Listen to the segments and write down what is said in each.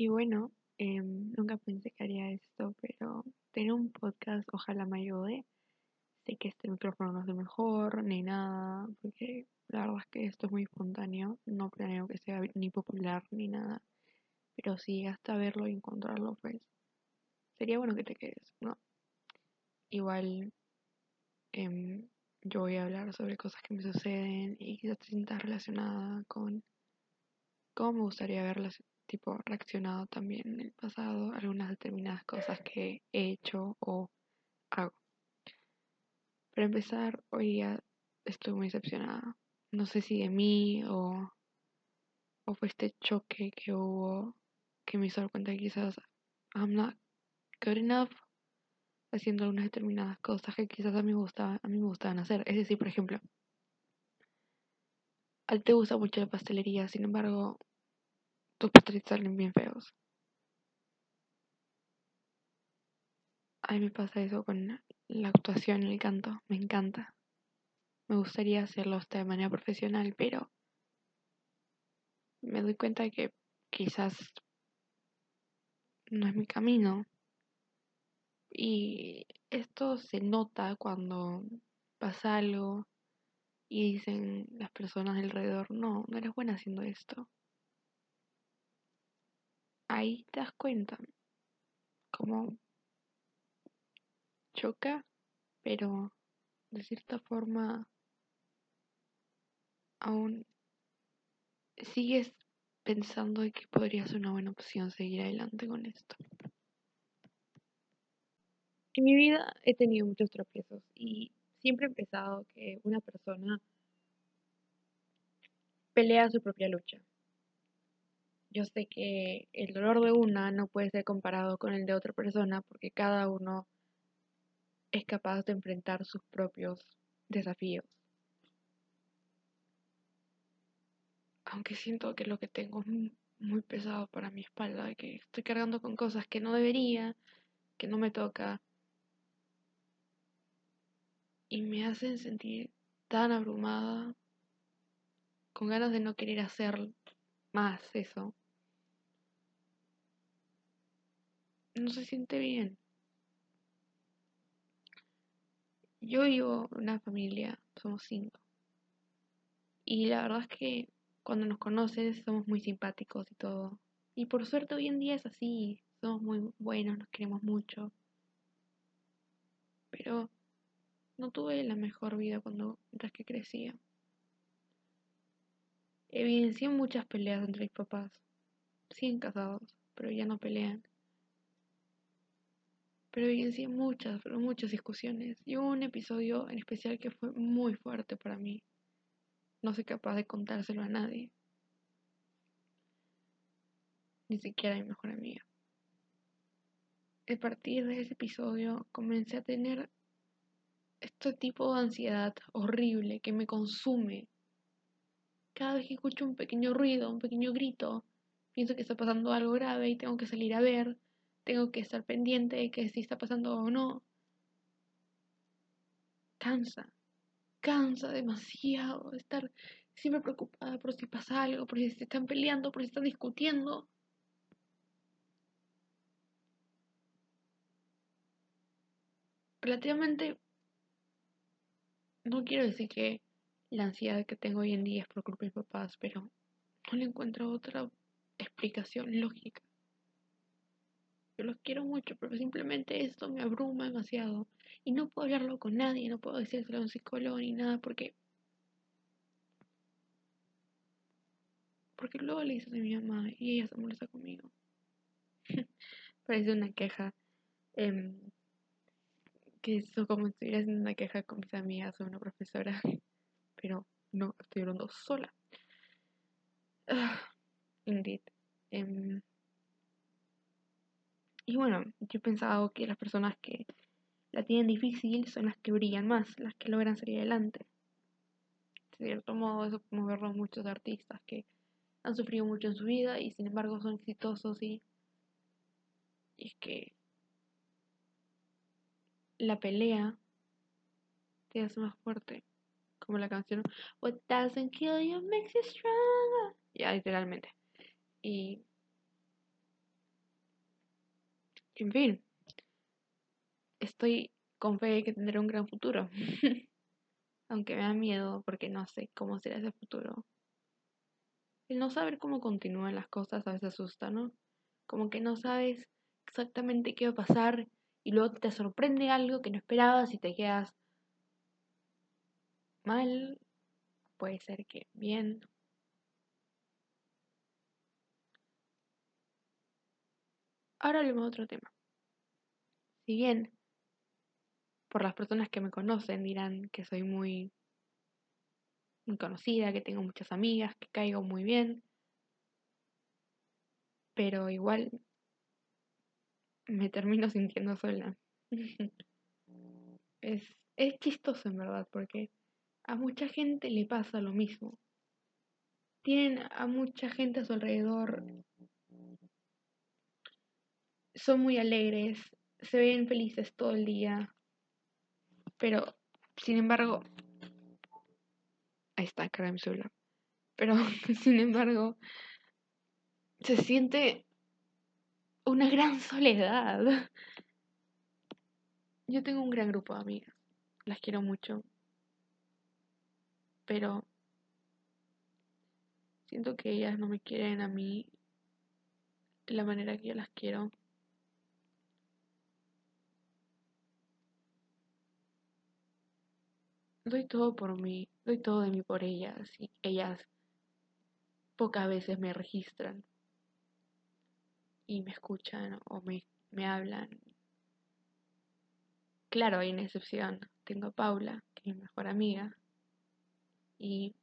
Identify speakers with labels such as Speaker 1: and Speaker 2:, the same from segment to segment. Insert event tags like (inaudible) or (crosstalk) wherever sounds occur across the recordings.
Speaker 1: Y bueno, em, nunca pensé que haría esto, pero tener un podcast ojalá me ayude. Sé que este micrófono no es lo mejor ni nada, porque la verdad es que esto es muy espontáneo. No planeo que sea ni popular ni nada. Pero si hasta verlo y encontrarlo, pues sería bueno que te quedes, ¿no? Igual em, yo voy a hablar sobre cosas que me suceden y quizás te sientas relacionada con cómo me gustaría verlas, tipo, reaccionado también en el pasado a algunas determinadas cosas que he hecho o hago. Para empezar, hoy día estoy muy decepcionada. No sé si de mí o, o fue este choque que hubo que me hizo dar cuenta que quizás I'm not good enough haciendo algunas determinadas cosas que quizás a mí gustaban, a mí me gustaban hacer. Es decir, por ejemplo, a ti te gusta mucho la pastelería, sin embargo, tus pasteles salen bien feos. A mí me pasa eso con la actuación el canto, me encanta. Me gustaría hacerlo hasta de manera profesional, pero me doy cuenta que quizás no es mi camino. Y esto se nota cuando pasa algo y dicen las personas alrededor, no, no eres buena haciendo esto. Ahí te das cuenta como choca, pero de cierta forma aún sigues pensando que podría ser una buena opción seguir adelante con esto. En mi vida he tenido muchos tropiezos y siempre he pensado que una persona pelea su propia lucha. Yo sé que el dolor de una no puede ser comparado con el de otra persona porque cada uno es capaz de enfrentar sus propios desafíos. Aunque siento que lo que tengo es muy pesado para mi espalda, que estoy cargando con cosas que no debería, que no me toca, y me hacen sentir tan abrumada, con ganas de no querer hacer más eso. No se siente bien. Yo vivo una familia, somos cinco. Y la verdad es que cuando nos conoces somos muy simpáticos y todo. Y por suerte hoy en día es así, somos muy buenos, nos queremos mucho. Pero no tuve la mejor vida cuando mientras que crecía. Evidencié muchas peleas entre mis papás. Siguen casados, pero ya no pelean. Pero evidencié muchas, muchas discusiones. Y hubo un episodio en especial que fue muy fuerte para mí. No soy capaz de contárselo a nadie. Ni siquiera a mi mejor amiga. A partir de ese episodio comencé a tener este tipo de ansiedad horrible que me consume. Cada vez que escucho un pequeño ruido, un pequeño grito, pienso que está pasando algo grave y tengo que salir a ver, tengo que estar pendiente de que si está pasando o no. Cansa, cansa demasiado estar siempre preocupada por si pasa algo, por si se están peleando, por si están discutiendo. Relativamente no quiero decir que la ansiedad que tengo hoy en día es por culpa de mis papás, pero no le encuentro otra explicación lógica. Yo los quiero mucho, pero simplemente esto me abruma demasiado. Y no puedo hablarlo con nadie, no puedo decírselo a un psicólogo ni nada, porque. Porque luego le dices a mi mamá y ella se molesta conmigo. (laughs) Parece una queja. Eh, que eso como si estuviera haciendo una queja con mis amigas o una profesora, (laughs) pero no, estoy hablando sola. Ah, Ingrid. Em, y bueno, yo he pensado que las personas que la tienen difícil son las que brillan más, las que logran salir adelante. De cierto modo, eso podemos verlo muchos artistas que han sufrido mucho en su vida y sin embargo son exitosos y, y es que la pelea te hace más fuerte. Como la canción What doesn't kill you makes you stronger. Ya, literalmente. Y En fin, estoy con fe de que tendré un gran futuro. (laughs) Aunque me da miedo porque no sé cómo será ese futuro. El no saber cómo continúan las cosas a veces asusta, ¿no? Como que no sabes exactamente qué va a pasar y luego te sorprende algo que no esperabas y te quedas mal. Puede ser que bien. Ahora hablemos de otro tema. Si bien por las personas que me conocen dirán que soy muy, muy conocida, que tengo muchas amigas, que caigo muy bien, pero igual me termino (laughs) sintiendo sola. es, es chistoso en verdad, porque a mucha gente le pasa lo mismo. Tienen a mucha gente a su alrededor. Son muy alegres, se ven felices todo el día. Pero, sin embargo, ahí está, cara mi celular. Pero, (laughs) sin embargo, se siente una gran soledad. Yo tengo un gran grupo de amigas, las quiero mucho, pero siento que ellas no me quieren a mí de la manera que yo las quiero. Doy todo por mí, doy todo de mí por ellas y ellas pocas veces me registran y me escuchan o me, me hablan. Claro, hay una excepción. Tengo a Paula, que es mi mejor amiga, y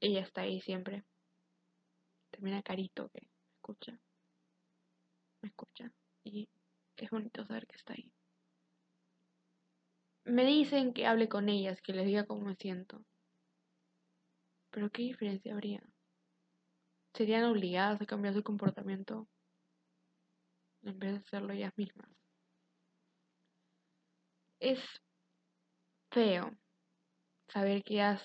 Speaker 1: ella está ahí siempre. También a Carito, que me escucha. Me escucha. Y es bonito saber que está ahí. Me dicen que hable con ellas, que les diga cómo me siento. Pero ¿qué diferencia habría? serían obligadas a cambiar su comportamiento en vez de hacerlo ellas mismas. Es feo saber que das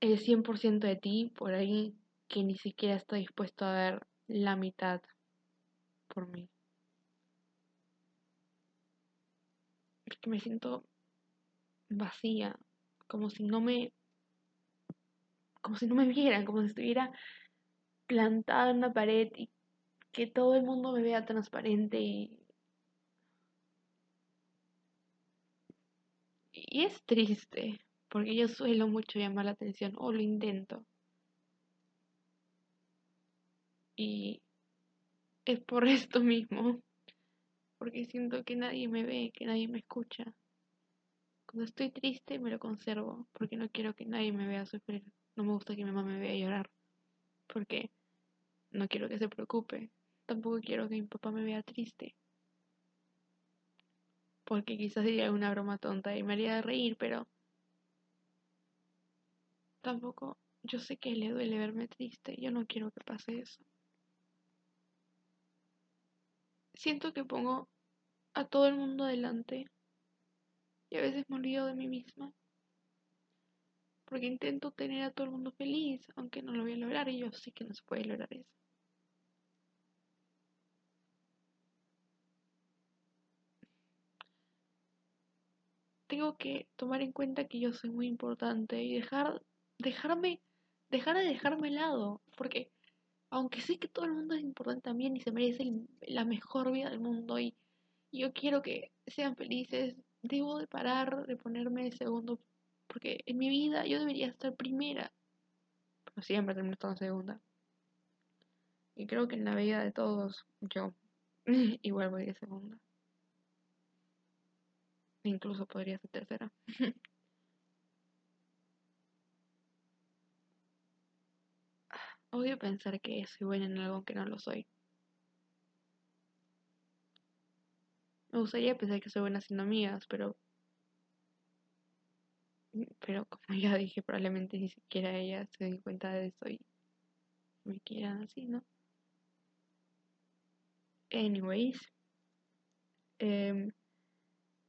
Speaker 1: el 100% de ti por alguien que ni siquiera está dispuesto a ver la mitad por mí. Es que me siento vacía, como si no me como si no me vieran, como si estuviera plantada en una pared y que todo el mundo me vea transparente y... Y es triste, porque yo suelo mucho llamar la atención, o lo intento. Y es por esto mismo, porque siento que nadie me ve, que nadie me escucha. Cuando estoy triste me lo conservo, porque no quiero que nadie me vea sufrir. No me gusta que mi mamá me vea llorar. Porque no quiero que se preocupe. Tampoco quiero que mi papá me vea triste. Porque quizás diría una broma tonta y me haría reír, pero tampoco yo sé que le duele verme triste. Yo no quiero que pase eso. Siento que pongo a todo el mundo adelante y a veces me olvido de mí misma porque intento tener a todo el mundo feliz, aunque no lo voy a lograr y yo sé que no se puede lograr eso. Tengo que tomar en cuenta que yo soy muy importante y dejar, dejarme, dejar de dejarme lado, porque aunque sé que todo el mundo es importante también y se merece la mejor vida del mundo y yo quiero que sean felices, debo de parar de ponerme segundo porque en mi vida yo debería estar primera. Pero siempre termino estando segunda. Y creo que en la vida de todos, yo (laughs) igual voy de segunda. Incluso podría ser tercera. (laughs) Odio pensar que soy buena en algo que no lo soy. Me gustaría pensar que soy buena haciendo amigas, pero pero como ya dije, probablemente ni siquiera ella se den cuenta de eso y me quieran así, ¿no? Anyways, em,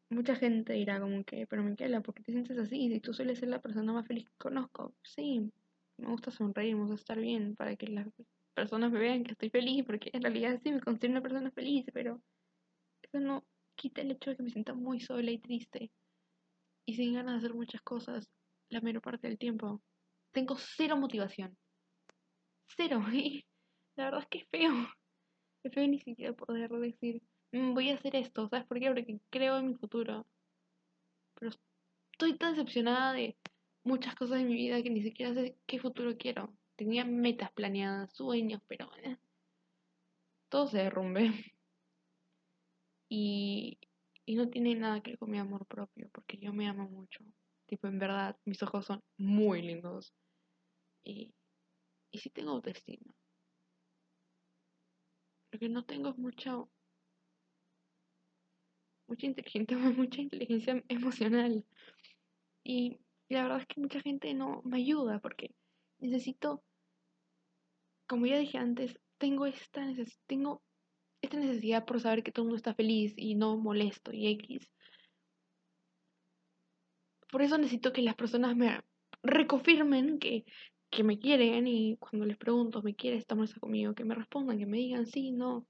Speaker 1: mucha gente dirá como que, pero Miquela, ¿por qué te sientes así? Si tú sueles ser la persona más feliz que conozco. Sí, me gusta sonreír, me gusta estar bien para que las personas me vean que estoy feliz, porque en realidad sí me considero una persona feliz, pero eso no quita el hecho de que me sienta muy sola y triste y sin ganas de hacer muchas cosas la mayor parte del tiempo. Tengo cero motivación. Cero. (laughs) Y la verdad es que es feo. Es feo ni siquiera poder decir, "Mm, voy a hacer esto. ¿Sabes por qué? Porque creo en mi futuro. Pero estoy tan decepcionada de muchas cosas de mi vida que ni siquiera sé qué futuro quiero. Tenía metas planeadas, sueños, pero eh, todo se derrumbe. Y, y no tiene nada que ver con mi amor propio, porque yo me amo mucho. Tipo, en verdad, mis ojos son muy lindos. Y, y sí tengo autoestima. Lo que no tengo es mucha, mucha inteligencia, (laughs) mucha inteligencia emocional. Y la verdad es que mucha gente no me ayuda porque necesito, como ya dije antes, tengo esta, tengo esta necesidad por saber que todo el mundo está feliz y no molesto y X. Por eso necesito que las personas me reconfirmen que, que me quieren y cuando les pregunto, ¿me quieres tomarse conmigo? Que me respondan, que me digan sí, no.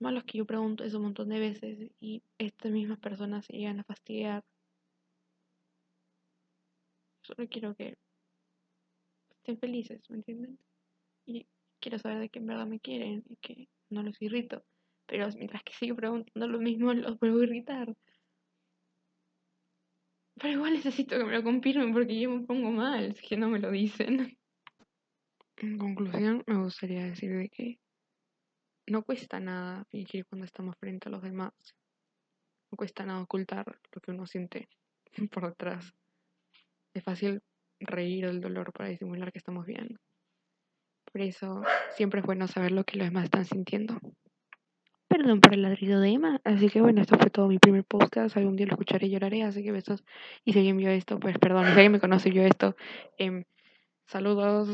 Speaker 1: Lo malo es que yo pregunto eso un montón de veces y estas mismas personas se llegan a fastidiar. Solo quiero que estén felices, ¿me entienden? Y quiero saber de que en verdad me quieren y que no los irrito. Pero mientras que sigo preguntando lo mismo, los vuelvo a irritar. Pero igual necesito que me lo confirmen porque yo me pongo mal si no me lo dicen. En conclusión, me gustaría decir de que no cuesta nada fingir cuando estamos frente a los demás. No cuesta nada ocultar lo que uno siente (laughs) por detrás. Es fácil reír del dolor para disimular que estamos bien. Por eso siempre es bueno saber lo que los demás están sintiendo. Perdón por el ladrido de Emma. Así que bueno, esto fue todo mi primer podcast. Algún día lo escucharé y lloraré. Así que besos. Y si alguien vio esto, pues perdón. Si alguien me conoce y vio esto, eh, saludos.